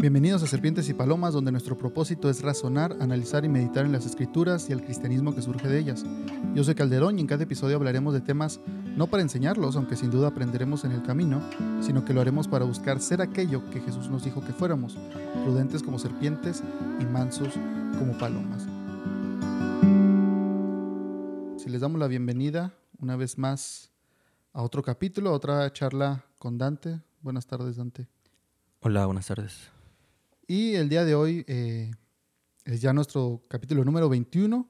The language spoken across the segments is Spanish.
Bienvenidos a Serpientes y Palomas, donde nuestro propósito es razonar, analizar y meditar en las escrituras y el cristianismo que surge de ellas. Yo soy Calderón y en cada episodio hablaremos de temas no para enseñarlos, aunque sin duda aprenderemos en el camino, sino que lo haremos para buscar ser aquello que Jesús nos dijo que fuéramos, prudentes como serpientes y mansos como palomas. Si les damos la bienvenida una vez más a otro capítulo, a otra charla con Dante. Buenas tardes, Dante. Hola, buenas tardes. Y el día de hoy eh, es ya nuestro capítulo número 21.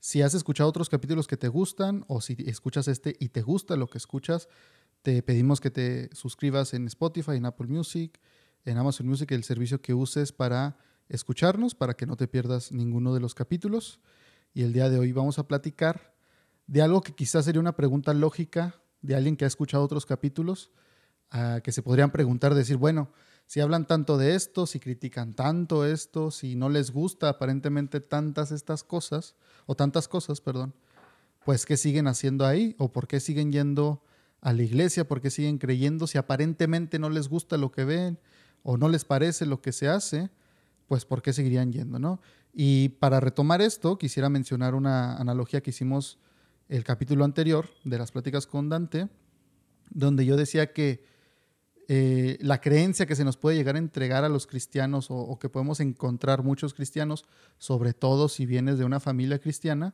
Si has escuchado otros capítulos que te gustan o si escuchas este y te gusta lo que escuchas, te pedimos que te suscribas en Spotify, en Apple Music, en Amazon Music, el servicio que uses para escucharnos, para que no te pierdas ninguno de los capítulos. Y el día de hoy vamos a platicar de algo que quizás sería una pregunta lógica de alguien que ha escuchado otros capítulos, ah, que se podrían preguntar, decir, bueno, si hablan tanto de esto, si critican tanto esto, si no les gusta aparentemente tantas estas cosas, o tantas cosas, perdón, pues ¿qué siguen haciendo ahí? ¿O por qué siguen yendo a la iglesia? ¿Por qué siguen creyendo si aparentemente no les gusta lo que ven o no les parece lo que se hace? Pues ¿por qué seguirían yendo, no? Y para retomar esto, quisiera mencionar una analogía que hicimos el capítulo anterior de las pláticas con Dante, donde yo decía que eh, la creencia que se nos puede llegar a entregar a los cristianos o, que podemos encontrar muchos cristianos, sobre todo si vienes de una familia cristiana,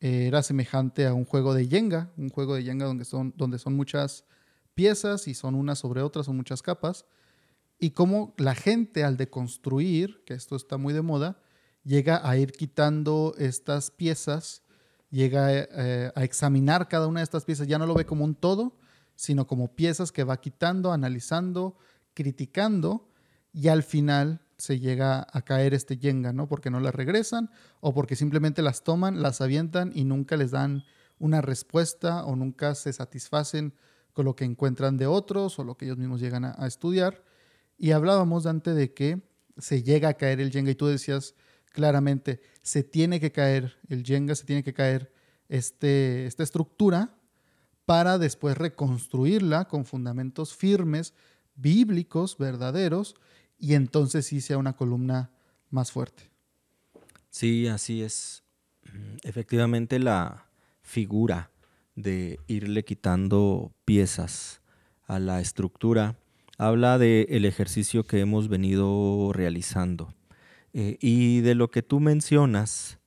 eh, era semejante a un juego de Jenga, un juego de Jenga donde son, donde son muchas piezas y son unas sobre otras, son muchas capas, y cómo la gente al deconstruir, que esto está muy de moda, llega a ir quitando estas piezas, llega eh, a examinar cada una de estas piezas, ya no lo ve como un todo, sino como piezas que va quitando, analizando, criticando y al final se llega a caer este yenga, ¿no? Porque no las regresan o porque simplemente las toman, las avientan y nunca les dan una respuesta o nunca se satisfacen con lo que encuentran de otros o lo que ellos mismos llegan a, estudiar. Y hablábamos, Dante, de que se llega a caer el yenga y tú decías claramente, se tiene que caer el yenga, se tiene que caer este, esta estructura para después reconstruirla con fundamentos firmes, bíblicos, verdaderos, y entonces sí sea una columna más fuerte. Sí, así es. Efectivamente la figura de irle quitando piezas a la estructura habla del ejercicio que hemos venido realizando. Eh, y de lo que tú mencionas,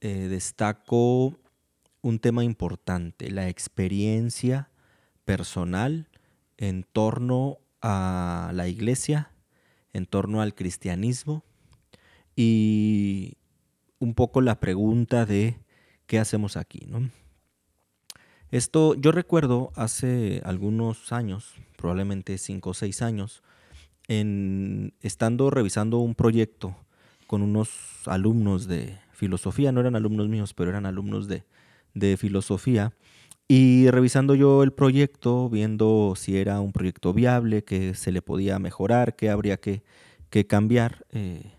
eh, destaco un tema importante, la experiencia personal en torno a la iglesia, en torno al cristianismo y un poco la pregunta de qué hacemos aquí. ¿no? Esto yo recuerdo hace algunos años, probablemente cinco o seis años, en, estando revisando un proyecto con unos alumnos de filosofía, no eran alumnos míos, pero eran alumnos de, de filosofía y revisando yo el proyecto, viendo si era un proyecto viable, que se le podía mejorar, que habría que, cambiar eh,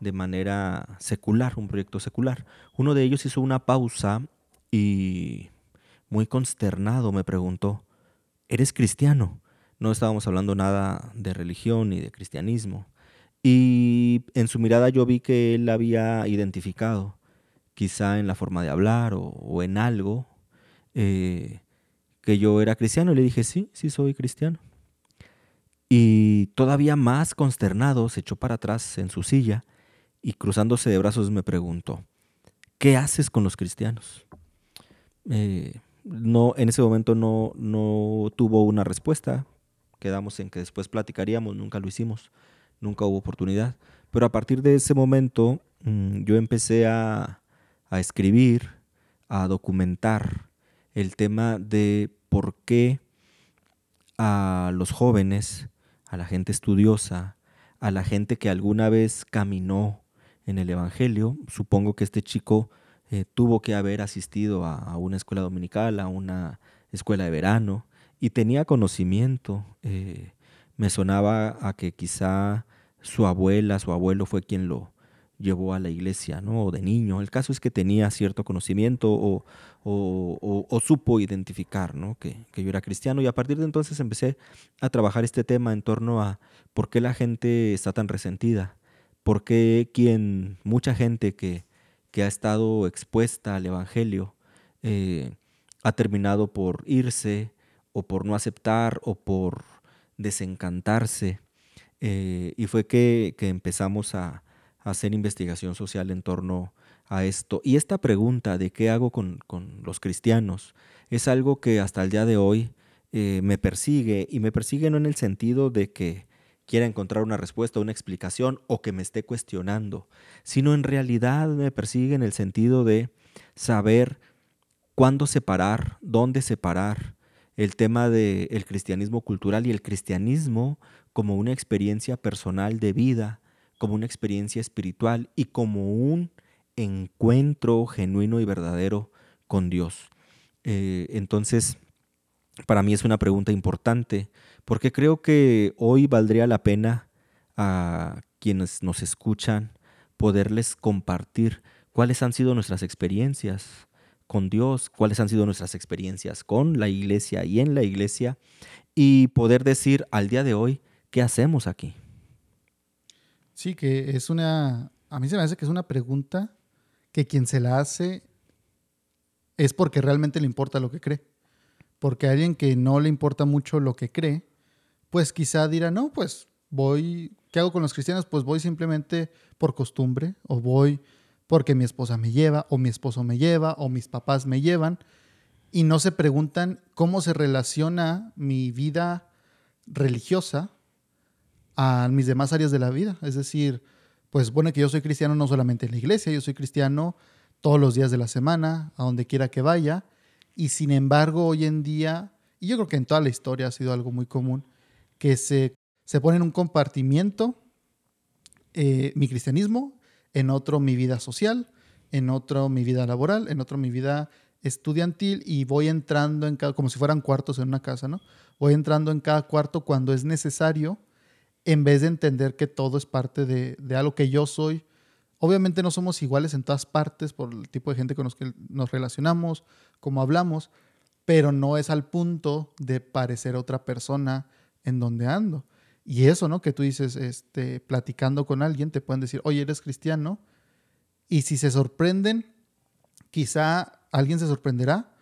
de manera secular, un proyecto secular. Uno de ellos hizo una pausa y muy consternado me preguntó, ¿eres cristiano? No estábamos hablando nada de religión ni de cristianismo. Y en su mirada yo vi que él había identificado quizá en la forma de hablar o, en algo, eh, que yo era cristiano. Y le dije, sí, sí soy cristiano. Y todavía más consternado se echó para atrás en su silla y cruzándose de brazos me preguntó, ¿qué haces con los cristianos? Eh, no, en ese momento no, no tuvo una respuesta. Quedamos en que después platicaríamos, nunca lo hicimos, nunca hubo oportunidad. Pero a partir de ese momento mm, yo empecé a, a escribir, a documentar el tema de por qué a los jóvenes, a la gente estudiosa, a la gente que alguna vez caminó en el Evangelio, supongo que este chico eh, tuvo que haber asistido a, una escuela dominical, a una escuela de verano, y tenía conocimiento. Eh, me sonaba a que quizá su abuela, su abuelo fue quien lo, llevó a la iglesia, ¿no? O de niño. El caso es que tenía cierto conocimiento o, supo identificar, ¿no? Que, que, yo era cristiano. Y a partir de entonces empecé a trabajar este tema en torno a por qué la gente está tan resentida. Por qué quien, mucha gente que, que ha estado expuesta al Evangelio eh, ha terminado por irse o por no aceptar o por desencantarse. Eh, y fue que, que empezamos a, hacer investigación social en torno a esto. Y esta pregunta de qué hago con, los cristianos es algo que hasta el día de hoy eh, me persigue y me persigue no en el sentido de que quiera encontrar una respuesta, una explicación o que me esté cuestionando, sino en realidad me persigue en el sentido de saber cuándo separar, dónde separar el tema del cristianismo cultural y el cristianismo como una experiencia personal de vida, como una experiencia espiritual y como un encuentro genuino y verdadero con Dios. Eh, entonces, para mí es una pregunta importante, porque creo que hoy valdría la pena a quienes nos escuchan poderles compartir cuáles han sido nuestras experiencias con Dios, cuáles han sido nuestras experiencias con la iglesia y en la iglesia, y poder decir al día de hoy, ¿qué hacemos aquí? Sí, que es una, a mí se me hace que es una pregunta que quien se la hace es porque realmente le importa lo que cree. Porque a alguien que no le importa mucho lo que cree, pues quizá dirá, no, pues voy, ¿qué hago con los cristianos? Pues voy simplemente por costumbre o voy porque mi esposa me lleva o mi esposo me lleva o mis papás me llevan y no se preguntan cómo se relaciona mi vida religiosa a mis demás áreas de la vida. Es decir, pues bueno que yo soy cristiano no solamente en la iglesia, yo soy cristiano todos los días de la semana, a donde quiera que vaya. Y sin embargo, hoy en día, y yo creo que en toda la historia ha sido algo muy común, que se, se pone en un compartimiento eh, mi cristianismo, en otro mi vida social, en otro mi vida laboral, en otro mi vida estudiantil y voy entrando en cada, como si fueran cuartos en una casa, ¿no? Voy entrando en cada cuarto cuando es necesario en vez de entender que todo es parte de, algo que yo soy. Obviamente no somos iguales en todas partes por el tipo de gente con los que nos relacionamos, como hablamos, pero no es al punto de parecer otra persona en donde ando. Y eso, ¿no? Que tú dices, este, platicando con alguien, te pueden decir, oye, eres cristiano. Y si se sorprenden, quizá alguien se sorprenderá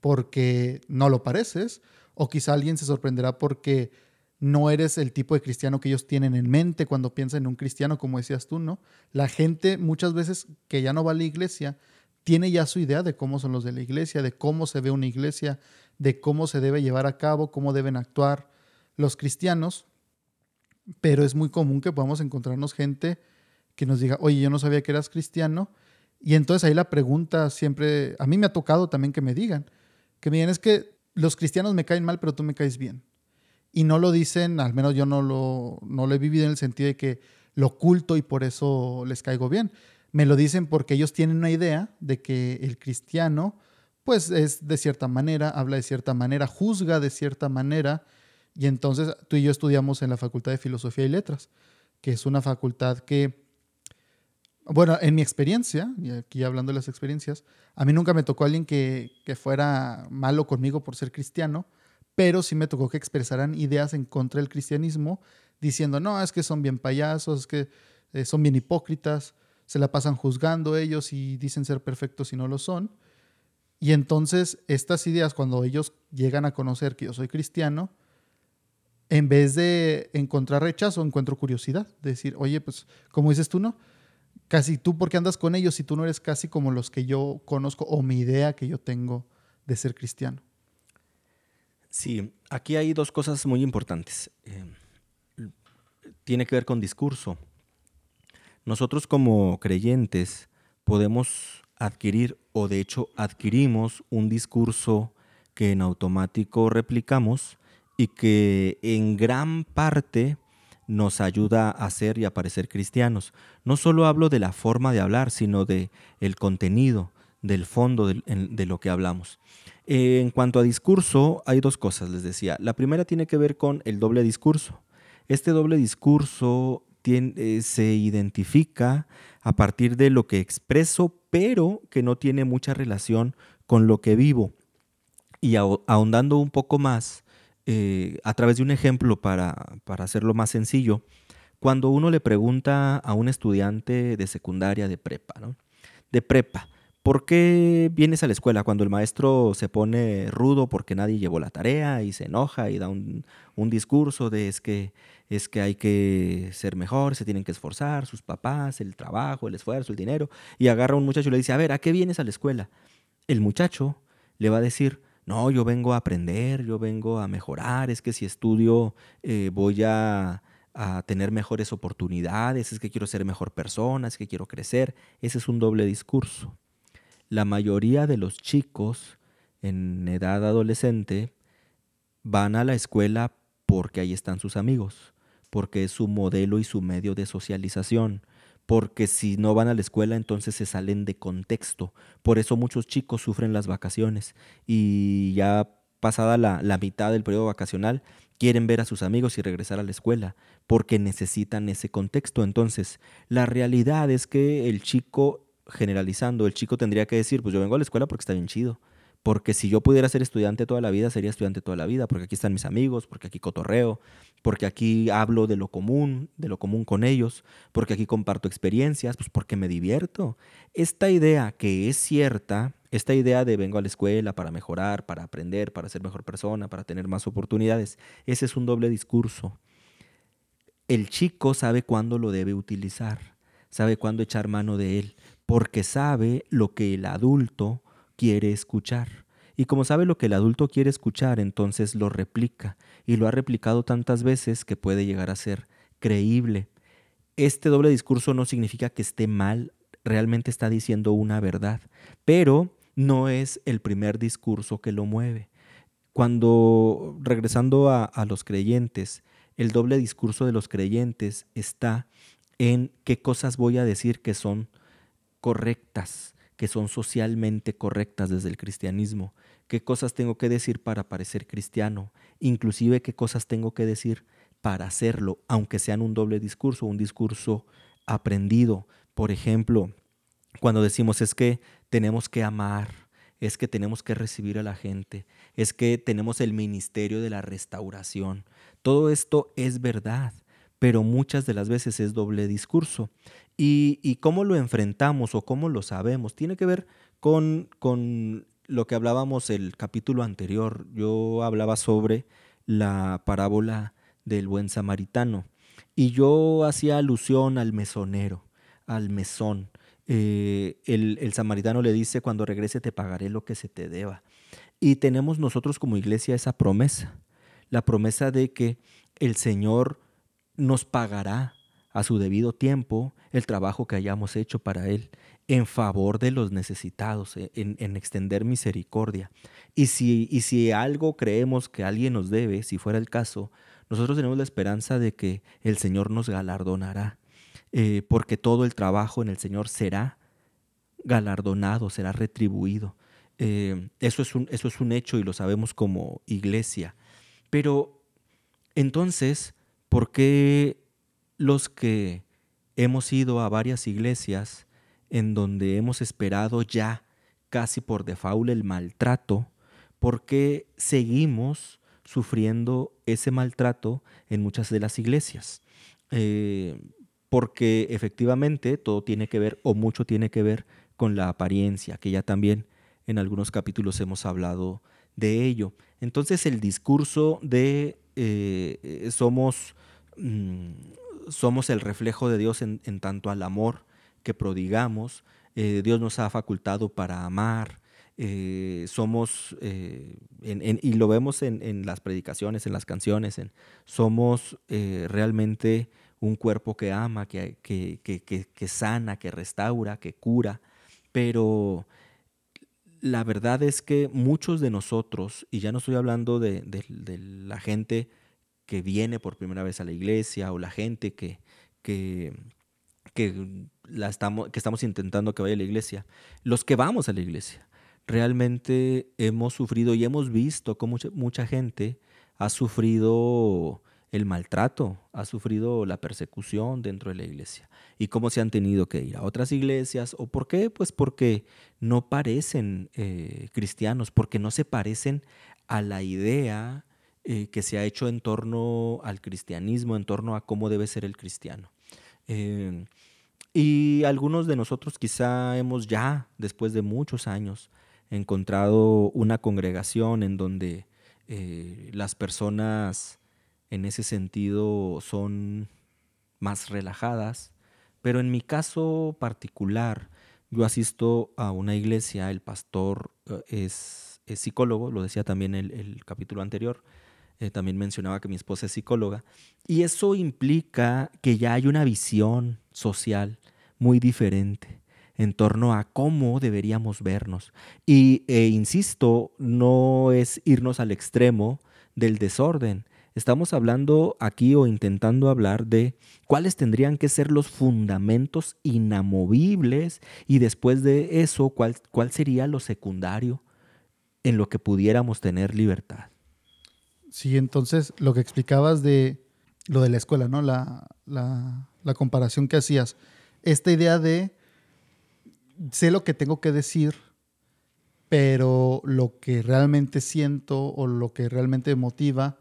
porque no lo pareces, o quizá alguien se sorprenderá porque no eres el tipo de cristiano que ellos tienen en mente cuando piensan en un cristiano, como decías tú, ¿no? La gente muchas veces que ya no va a la iglesia tiene ya su idea de cómo son los de la iglesia, de cómo se ve una iglesia, de cómo se debe llevar a cabo, cómo deben actuar los cristianos, pero es muy común que podamos encontrarnos gente que nos diga, oye, yo no sabía que eras cristiano, y entonces ahí la pregunta siempre, a mí me ha tocado también que me digan, que me digan, es que los cristianos me caen mal, pero tú me caes bien y no lo dicen, al menos yo no lo, no lo he vivido en el sentido de que lo oculto y por eso les caigo bien. Me lo dicen porque ellos tienen una idea de que el cristiano, pues es de cierta manera, habla de cierta manera, juzga de cierta manera. Y entonces tú y yo estudiamos en la Facultad de Filosofía y Letras, que es una facultad que, bueno, en mi experiencia, y aquí hablando de las experiencias, a mí nunca me tocó alguien que, que fuera malo conmigo por ser cristiano, pero sí me tocó que expresaran ideas en contra del cristianismo, diciendo, no, es que son bien payasos, es que eh, son bien hipócritas, se la pasan juzgando ellos y dicen ser perfectos y no lo son. Y entonces estas ideas, cuando ellos llegan a conocer que yo soy cristiano, en vez de encontrar rechazo, encuentro curiosidad. De decir, oye, pues, como dices tú, ¿no? Casi tú, ¿por qué andas con ellos si tú no eres casi como los que yo conozco o mi idea que yo tengo de ser cristiano? Sí, aquí hay dos cosas muy importantes. Eh, tiene que ver con discurso. Nosotros como creyentes podemos adquirir o de hecho adquirimos un discurso que en automático replicamos y que en gran parte nos ayuda a ser y a parecer cristianos. No solo hablo de la forma de hablar, sino de el contenido, del fondo de lo que hablamos. Eh, en cuanto a discurso, hay dos cosas, les decía. La primera tiene que ver con el doble discurso. Este doble discurso eh, se identifica a partir de lo que expreso, pero que no tiene mucha relación con lo que vivo. Y ahondando un poco más, eh, a través de un ejemplo para, hacerlo más sencillo, cuando uno le pregunta a un estudiante de secundaria, de prepa, ¿no? De prepa, ¿Por qué vienes a la escuela cuando el maestro se pone rudo porque nadie llevó la tarea y se enoja y da un, discurso de es que, es que hay que ser mejor, se tienen que esforzar, sus papás, el trabajo, el esfuerzo, el dinero, y agarra a un muchacho y le dice, a ver, ¿a qué vienes a la escuela? El muchacho le va a decir, no, yo vengo a aprender, yo vengo a mejorar, es que si estudio eh, voy a, a tener mejores oportunidades, es que quiero ser mejor persona, es que quiero crecer. Ese es un doble discurso la mayoría de los chicos en edad adolescente van a la escuela porque ahí están sus amigos, porque es su modelo y su medio de socialización, porque si no van a la escuela entonces se salen de contexto. Por eso muchos chicos sufren las vacaciones y ya pasada la, la, mitad del periodo vacacional quieren ver a sus amigos y regresar a la escuela porque necesitan ese contexto. Entonces, la realidad es que el chico generalizando, el chico tendría que decir, pues yo vengo a la escuela porque está bien chido. Porque si yo pudiera ser estudiante toda la vida, sería estudiante toda la vida, porque aquí están mis amigos, porque aquí cotorreo, porque aquí hablo de lo común, de lo común con ellos, porque aquí comparto experiencias, pues porque me divierto. Esta idea que es cierta, esta idea de vengo a la escuela para mejorar, para aprender, para ser mejor persona, para tener más oportunidades, ese es un doble discurso. El chico sabe cuándo lo debe utilizar, sabe cuándo echar mano de él porque sabe lo que el adulto quiere escuchar. Y como sabe lo que el adulto quiere escuchar, entonces lo replica. Y lo ha replicado tantas veces que puede llegar a ser creíble. Este doble discurso no significa que esté mal, realmente está diciendo una verdad, pero no es el primer discurso que lo mueve. Cuando, regresando a, a los creyentes, el doble discurso de los creyentes está en qué cosas voy a decir que son correctas, que son socialmente correctas desde el cristianismo, qué cosas tengo que decir para parecer cristiano, inclusive qué cosas tengo que decir para hacerlo, aunque sean un doble discurso, un discurso aprendido. Por ejemplo, cuando decimos es que tenemos que amar, es que tenemos que recibir a la gente, es que tenemos el ministerio de la restauración. Todo esto es verdad, pero muchas de las veces es doble discurso. Y, cómo lo enfrentamos o cómo lo sabemos tiene que ver con, con lo que hablábamos el capítulo anterior. Yo hablaba sobre la parábola del buen samaritano y yo hacía alusión al mesonero, al mesón. Eh, el, el, samaritano le dice, cuando regrese te pagaré lo que se te deba. Y tenemos nosotros como iglesia esa promesa, la promesa de que el Señor nos pagará a su debido tiempo el trabajo que hayamos hecho para Él en favor de los necesitados, e, en, extender misericordia. Y si, y si algo creemos que alguien nos debe, si fuera el caso, nosotros tenemos la esperanza de que el Señor nos galardonará, eh, porque todo el trabajo en el Señor será galardonado, será retribuido. Eh, eso, es un, eso es un hecho y lo sabemos como iglesia. Pero entonces, ¿por qué los que hemos ido a varias iglesias en donde hemos esperado ya casi por default el maltrato, porque seguimos sufriendo ese maltrato en muchas de las iglesias. Eh, porque efectivamente todo tiene que ver, o mucho tiene que ver, con la apariencia, que ya también en algunos capítulos hemos hablado de ello. Entonces el discurso de eh, somos mm, somos el reflejo de Dios en, tanto al amor que prodigamos. Eh, Dios nos ha facultado para amar. Eh, somos, eh, y lo vemos en, las predicaciones, en las canciones, somos realmente un cuerpo que ama, que, que, sana, que restaura, que cura, pero la verdad es que muchos de nosotros, y ya no estoy hablando de la gente que viene por primera vez a la iglesia o la gente que, que, que, la estamos, que estamos intentando que vaya a la iglesia, los que vamos a la iglesia, realmente hemos sufrido y hemos visto cómo mucha, mucha gente ha sufrido el maltrato, ha sufrido la persecución dentro de la iglesia y cómo se han tenido que ir a otras iglesias. ¿O por qué? Pues porque no parecen eh, cristianos, porque no se parecen a la idea eh, que se ha hecho en torno al cristianismo, en torno a cómo debe ser el cristiano. Eh, y algunos de nosotros quizá hemos ya, después de muchos años, encontrado una congregación en donde las personas en ese sentido son más relajadas, pero en mi caso particular, yo asisto a una iglesia, el pastor eh, es, psicólogo, lo decía también el capítulo anterior, eh, también mencionaba que mi esposa es psicóloga, y eso implica que ya hay una visión social muy diferente en torno a cómo deberíamos vernos. Y e insisto, no es irnos al extremo del desorden, Estamos hablando aquí o intentando hablar de cuáles tendrían que ser los fundamentos inamovibles y después de eso, cuál, cuál sería lo secundario en lo que pudiéramos tener libertad. Sí, entonces lo que explicabas de lo de la escuela, ¿no? La, la, la comparación que hacías. Esta idea de sé lo que tengo que decir, pero lo que realmente siento o lo que realmente motiva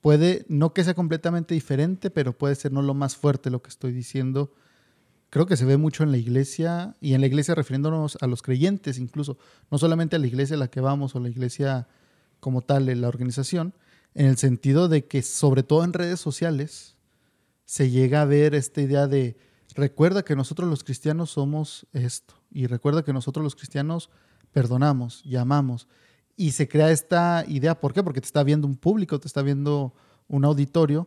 puede, no que sea completamente diferente, pero puede ser no lo más fuerte lo que estoy diciendo. Creo que se ve mucho en la iglesia y en la iglesia refiriéndonos a los creyentes incluso, no solamente a la iglesia a la que vamos o la iglesia como tal, en la organización, en el sentido de que sobre todo en redes sociales se llega a ver esta idea de recuerda que nosotros los cristianos somos esto y recuerda que nosotros los cristianos perdonamos y amamos y se crea esta idea. ¿Por qué? Porque te está viendo un público, te está viendo un auditorio.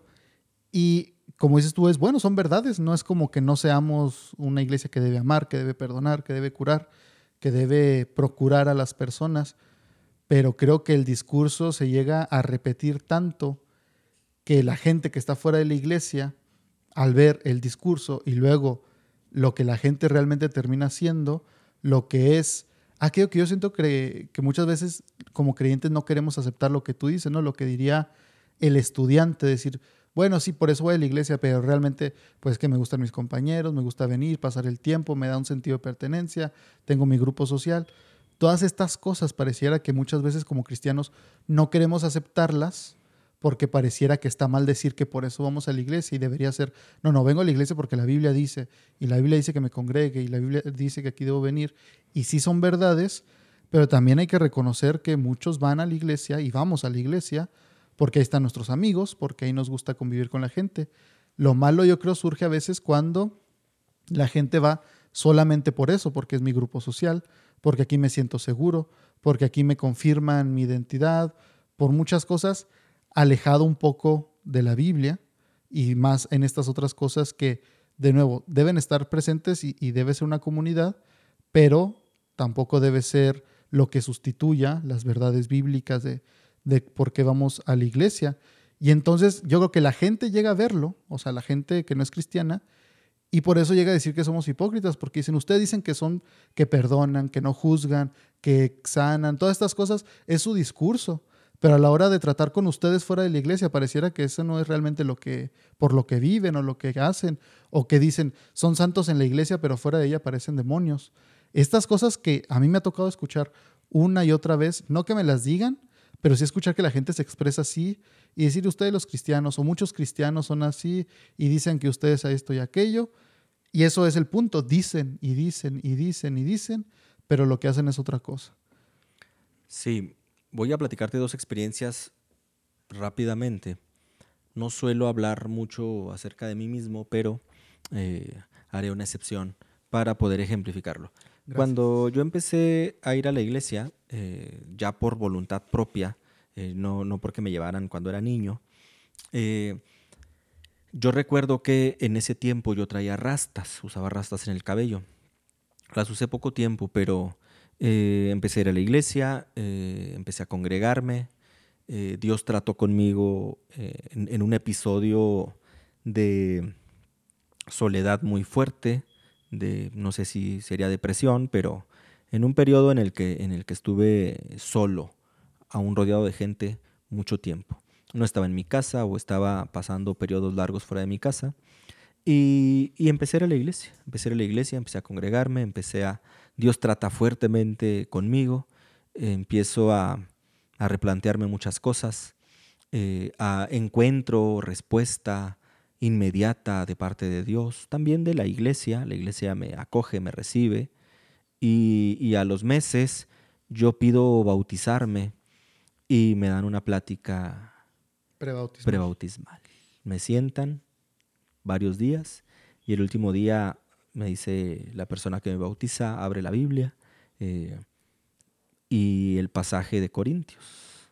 Y como dices tú, es bueno, son verdades. No es como que no seamos una iglesia que debe amar, que debe perdonar, que debe curar, que debe procurar a las personas. Pero creo que el discurso se llega a repetir tanto que la gente que está fuera de la iglesia, al ver el discurso y luego lo que la gente realmente termina haciendo, lo que es aquello que yo siento que, que muchas veces como creyentes no queremos aceptar lo que tú dices, ¿no? Lo que diría el estudiante, decir, bueno, sí, por eso voy a la iglesia, pero realmente, pues que me gustan mis compañeros, me gusta venir, pasar el tiempo, me da un sentido de pertenencia, tengo mi grupo social. Todas estas cosas pareciera que muchas veces como cristianos no queremos aceptarlas porque pareciera que está mal decir que por eso vamos a la iglesia y debería ser, no, no, vengo a la iglesia porque la Biblia dice, y la Biblia dice que me congregue, y la Biblia dice que aquí debo venir, y sí son verdades, pero también hay que reconocer que muchos van a la iglesia y vamos a la iglesia porque ahí están nuestros amigos, porque ahí nos gusta convivir con la gente. Lo malo yo creo surge a veces cuando la gente va solamente por eso, porque es mi grupo social, porque aquí me siento seguro, porque aquí me confirman mi identidad, por muchas cosas alejado un poco de la Biblia y más en estas otras cosas que, de nuevo, deben estar presentes y, debe ser una comunidad, pero tampoco debe ser lo que sustituya las verdades bíblicas de, de por qué vamos a la iglesia. Y entonces yo creo que la gente llega a verlo, o sea, la gente que no es cristiana, y por eso llega a decir que somos hipócritas, porque dicen, ustedes dicen que son, que perdonan, que no juzgan, que sanan, todas estas cosas, es su discurso pero a la hora de tratar con ustedes fuera de la iglesia pareciera que eso no es realmente lo que por lo que viven o lo que hacen o que dicen son santos en la iglesia pero fuera de ella parecen demonios. Estas cosas que a mí me ha tocado escuchar una y otra vez, no que me las digan, pero sí escuchar que la gente se expresa así y decir ustedes los cristianos o muchos cristianos son así y dicen que ustedes a esto y aquello y eso es el punto, dicen y dicen y dicen y dicen, pero lo que hacen es otra cosa. Sí, voy a platicarte dos experiencias rápidamente. No suelo hablar mucho acerca de mí mismo, pero eh, haré una excepción para poder ejemplificarlo. Cuando yo empecé a ir a la iglesia, eh, ya por voluntad propia, eh, no, no, porque me llevaran cuando era niño, yo recuerdo que en ese tiempo yo traía rastas, usaba rastas en el cabello. Las usé poco tiempo, pero eh, empecé a ir a la iglesia, eh, empecé a congregarme. Eh, Dios trató conmigo en, un episodio de soledad muy fuerte, de no sé si sería depresión, pero en un periodo en el que, en el que estuve solo, aún rodeado de gente, mucho tiempo. no estaba en mi casa o estaba pasando periodos largos fuera de mi casa. Y, empecé a la iglesia, empecé a la iglesia, empecé a congregarme, empecé a... Dios trata fuertemente conmigo, empiezo a, replantearme muchas cosas, eh, a encuentro respuesta inmediata de parte de Dios, también de la iglesia, la iglesia me acoge, me recibe, y, y a los meses yo pido bautizarme y me dan una plática prebautismal. Me sientan varios días y el último día me dice la persona que me bautiza, abre la Biblia eh, y el pasaje de Corintios,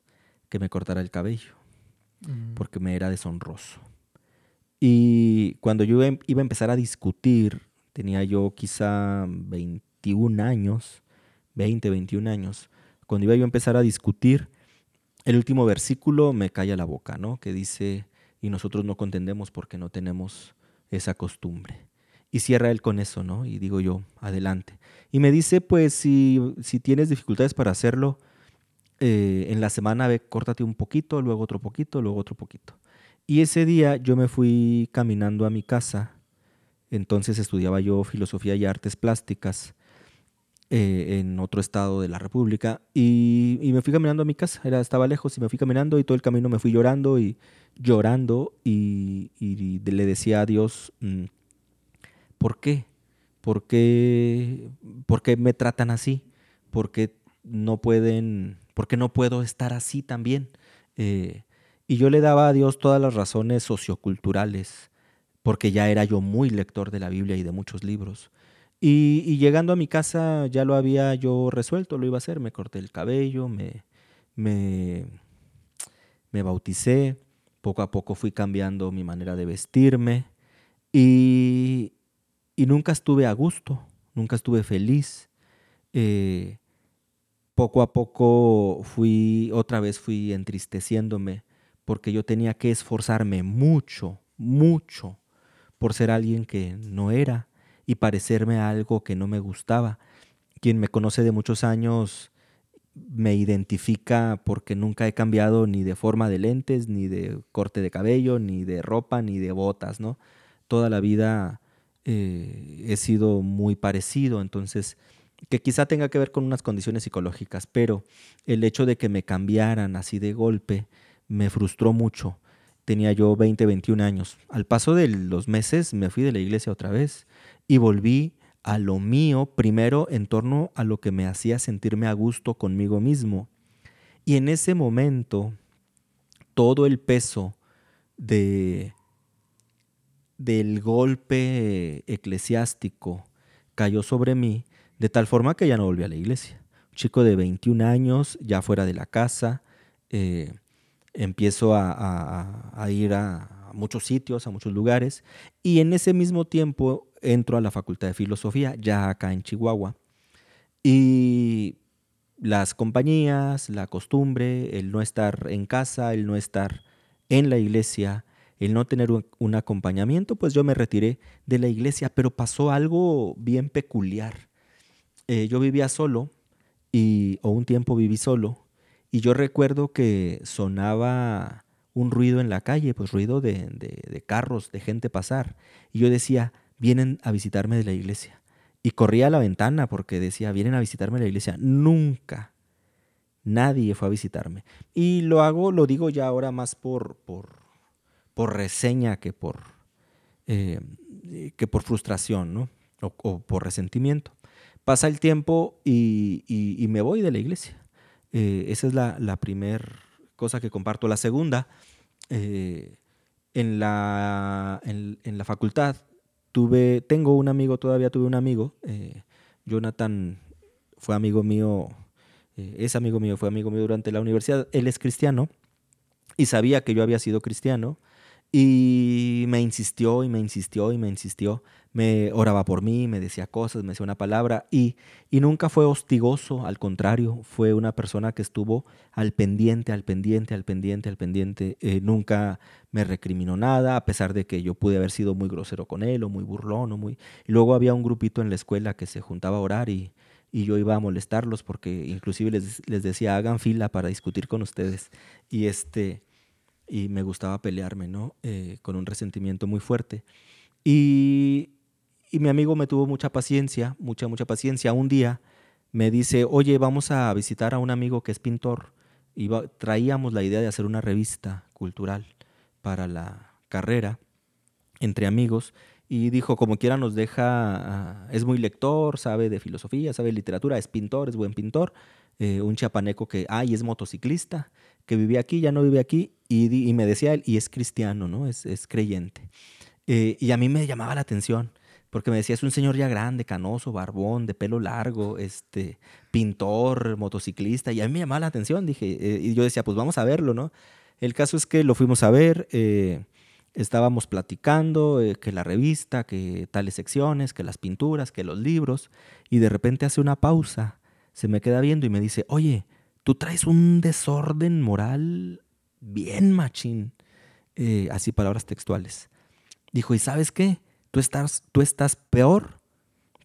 que me cortara el cabello, mm. porque me era deshonroso. Y cuando yo iba a empezar a discutir, tenía yo quizá 21 años, 20, 21 años, cuando iba yo a empezar a discutir, el último versículo me calla la boca, ¿no? Que dice, y nosotros no contendemos porque no tenemos esa costumbre. Y cierra él con eso, ¿no? Y digo yo, adelante. Y me dice, pues si, si tienes dificultades para hacerlo, eh, en la semana ve, córtate un poquito, luego otro poquito, luego otro poquito. Y ese día yo me fui caminando a mi casa, entonces estudiaba yo filosofía y artes plásticas, eh, en otro estado de la República y, me fui caminando a mi casa, era, estaba lejos y me fui caminando y todo el camino me fui llorando y llorando y, le decía a Dios, mm, ¿por qué? ¿Por qué, ¿Por qué me tratan así? ¿Por qué no pueden, por qué no puedo estar así también? Eh, y yo le daba a Dios todas las razones socioculturales, porque ya era yo muy lector de la Biblia y de muchos libros. Y, llegando a mi casa ya lo había yo resuelto, lo iba a hacer. Me corté el cabello, me, me, me bauticé, poco a poco fui cambiando mi manera de vestirme y, y nunca estuve a gusto, nunca estuve feliz. Eh, poco a poco fui, otra vez fui entristeciéndome porque yo tenía que esforzarme mucho, mucho por ser alguien que no era y parecerme a algo que no me gustaba. Quien me conoce de muchos años me identifica porque nunca he cambiado ni de forma de lentes, ni de corte de cabello, ni de ropa, ni de botas, ¿no? Toda la vida eh, he sido muy parecido, entonces, que quizá tenga que ver con unas condiciones psicológicas, pero el hecho de que me cambiaran así de golpe me frustró mucho. Tenía yo 20, 21 años. Al paso de los meses me fui de la iglesia otra vez y volví a lo mío primero en torno a lo que me hacía sentirme a gusto conmigo mismo. Y en ese momento, todo el peso de, del golpe eclesiástico cayó sobre mí, de tal forma que ya no volví a la iglesia. Un chico de 21 años, ya fuera de la casa, eh, empiezo a ir a muchos sitios, a muchos lugares, y en ese mismo tiempo entro a la Facultad de Filosofía, ya acá en Chihuahua. Y las compañías, la costumbre, el no estar en casa, el no estar en la iglesia, el no tener un, acompañamiento, pues yo me retiré de la iglesia, pero pasó algo bien peculiar. Eh, yo vivía solo, y, o un tiempo viví solo, y yo recuerdo que sonaba un ruido en la calle, pues ruido de, de carros, de gente pasar. Y yo decía, vienen a visitarme de la iglesia. Y corría a la ventana porque decía, vienen a visitarme de la iglesia. Nunca, nadie fue a visitarme. Y lo hago, lo digo ya ahora más por, por, por reseña que por, eh, que por frustración, ¿no? O, por resentimiento. Pasa el tiempo y, me voy de la iglesia. Eh, esa es la, la primera cosa que comparto. La segunda, eh, en, la, en, la facultad tuve, tengo un amigo, todavía tuve un amigo, eh, Jonathan fue amigo mío, es amigo mío, fue amigo mío durante la universidad, él es cristiano y sabía que yo había sido cristiano y me insistió y me insistió y me insistió. Me oraba por mí, me decía cosas, me decía una palabra y, y nunca fue hostigoso, al contrario, fue una persona que estuvo al pendiente, al pendiente, al pendiente, al pendiente. Eh, nunca me recriminó nada, a pesar de que yo pude haber sido muy grosero con él o muy burlón o muy... Y luego había un grupito en la escuela que se juntaba a orar y, y yo iba a molestarlos porque inclusive les, les decía, hagan fila para discutir con ustedes. Y este y me gustaba pelearme, ¿no? Eh, con un resentimiento muy fuerte. Y, y mi amigo me tuvo mucha paciencia, mucha, mucha paciencia. Un día me dice, oye, vamos a visitar a un amigo que es pintor. Y traíamos la idea de hacer una revista cultural para la carrera entre amigos y dijo, como quiera nos deja, es muy lector, sabe de filosofía, sabe de literatura, es pintor, es buen pintor, eh, un chapaneco que, ay, es motociclista, que vivía aquí, ya no vive aquí, y, me decía él, y es cristiano, ¿no? Es, es creyente. Eh, y a mí me llamaba la atención, porque me decía, es un señor ya grande, canoso, barbón, de pelo largo, este, pintor, motociclista, y a mí me llamaba la atención, dije, eh, y yo decía, pues vamos a verlo, ¿no? El caso es que lo fuimos a ver, estábamos platicando, eh, que la revista, que tales secciones, que las pinturas, que los libros, y de repente hace una pausa, se me queda viendo y me dice, oye, tú traes un desorden moral bien machín, eh, así palabras textuales. Dijo, ¿y sabes qué? Tú estás, tú estás peor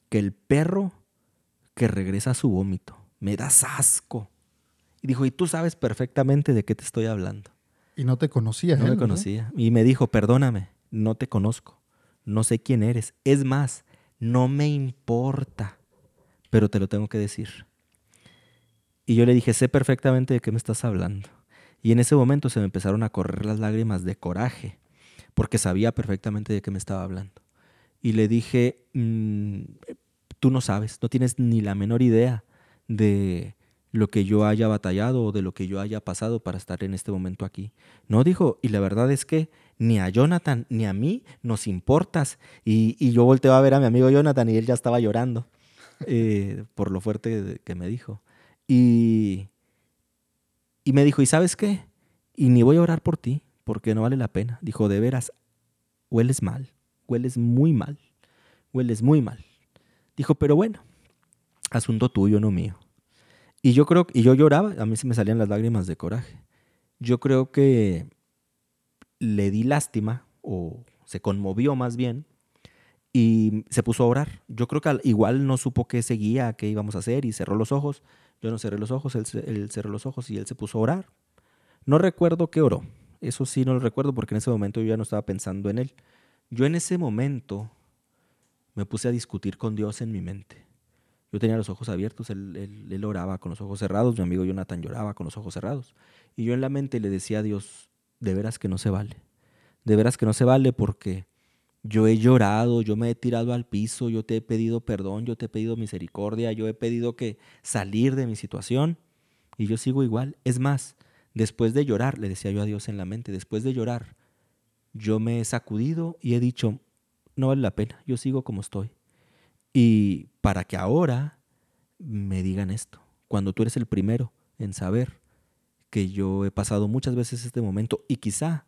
que el perro que regresa a su vómito. Me das asco. Y dijo, y tú sabes perfectamente de qué te estoy hablando. Y no te conocía. No me conocía. Y me dijo, perdóname, no te conozco, no sé quién eres. Es más, no me importa, pero te lo tengo que decir. Y yo le dije, sé perfectamente de qué me estás hablando. Y en ese momento se me empezaron a correr las lágrimas de coraje, porque sabía perfectamente de qué me estaba hablando. Y le dije, mm, tú no sabes, no tienes ni la menor idea de lo que yo haya batallado o de lo que yo haya pasado para estar en este momento aquí. No dijo, y la verdad es que ni a Jonathan ni a mí nos importas. Y, yo volteo a ver a mi amigo Jonathan y él ya estaba llorando eh, por lo fuerte que me dijo. Y, y me dijo, ¿y sabes qué? Y ni voy a orar por ti porque no vale la pena. Dijo, de veras, hueles mal, hueles muy mal, hueles muy mal. Dijo, pero bueno, asunto tuyo, no mío. Y yo creo, y yo lloraba, a mí se me salían las lágrimas de coraje. Yo creo que le di lástima, o se conmovió más bien, y se puso a orar. Yo creo que igual no supo qué seguía, qué íbamos a hacer, y cerró los ojos. Yo no cerré los ojos, él, él cerró los ojos y él se puso a orar. No recuerdo qué oró. Eso sí no lo recuerdo porque en ese momento yo ya no estaba pensando en él. Yo en ese momento me puse a discutir con Dios en mi mente. Yo tenía los ojos abiertos, él, oraba con los ojos cerrados, mi amigo Jonathan lloraba con los ojos cerrados. Y yo en la mente le decía a Dios, de veras que no se vale, de veras que no se vale porque yo he llorado, yo me he tirado al piso, yo te he pedido perdón, yo te he pedido misericordia, yo he pedido que salir de mi situación y yo sigo igual. Es más, después de llorar, le decía yo a Dios en la mente, después de llorar, yo me he sacudido y he dicho, no vale la pena, yo sigo como estoy. Y para que ahora me digan esto, cuando tú eres el primero en saber que yo he pasado muchas veces este momento y quizá,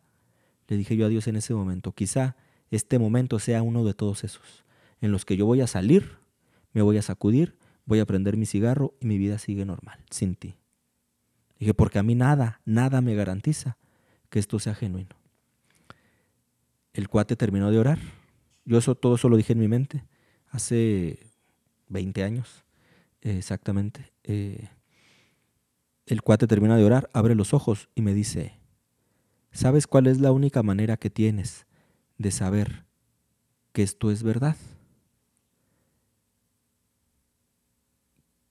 le dije yo a Dios en ese momento, quizá este momento sea uno de todos esos, en los que yo voy a salir, me voy a sacudir, voy a prender mi cigarro y mi vida sigue normal, sin ti. Dije, porque a mí nada, nada me garantiza que esto sea genuino. El cuate terminó de orar. Yo eso, todo eso lo dije en mi mente hace 20 años exactamente. Eh, el cuate termina de orar, abre los ojos y me dice, ¿sabes cuál es la única manera que tienes de saber que esto es verdad?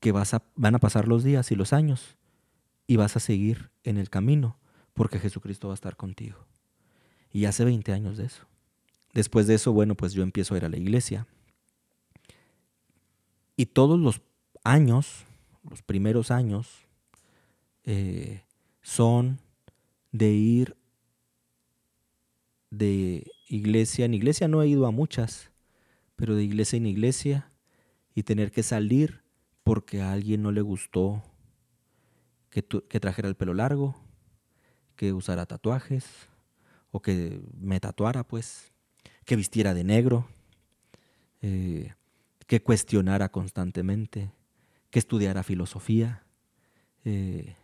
Que vas a, van a pasar los días y los años y vas a seguir en el camino porque Jesucristo va a estar contigo. Y hace 20 años de eso. Después de eso, bueno, pues yo empiezo a ir a la iglesia y todos los años, los primeros años, eh, son de ir de iglesia en iglesia. No he ido a muchas, pero de iglesia en iglesia y tener que salir porque a alguien no le gustó que, que trajera el pelo largo, que usara tatuajes o que me tatuara, pues, que vistiera de negro. Eh, que cuestionara constantemente, que estudiara filosofía. Eh,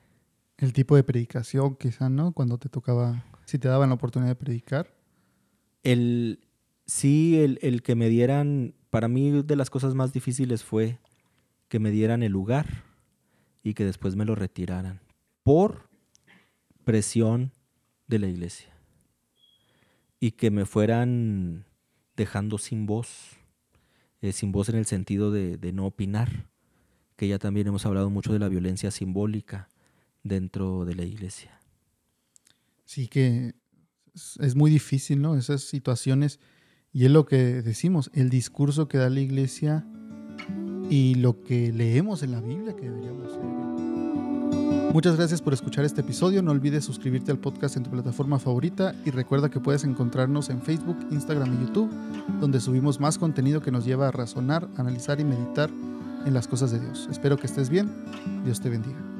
el tipo de predicación, quizá, ¿no? Cuando te tocaba, si te daban la oportunidad de predicar. El, sí, el, el que me dieran, para mí de las cosas más difíciles fue que me dieran el lugar y que después me lo retiraran por presión de la iglesia y que me fueran dejando sin voz, eh, sin voz en el sentido de, de no opinar, que ya también hemos hablado mucho de la violencia simbólica dentro de la iglesia. Sí, que es muy difícil, ¿no? Esas situaciones. Y es lo que decimos, el discurso que da la iglesia y lo que leemos en la Biblia que deberíamos leer. Muchas gracias por escuchar este episodio. No olvides suscribirte al podcast en tu plataforma favorita y recuerda que puedes encontrarnos en Facebook, Instagram y YouTube, donde subimos más contenido que nos lleva a razonar, analizar y meditar en las cosas de Dios. Espero que estés bien. Dios te bendiga.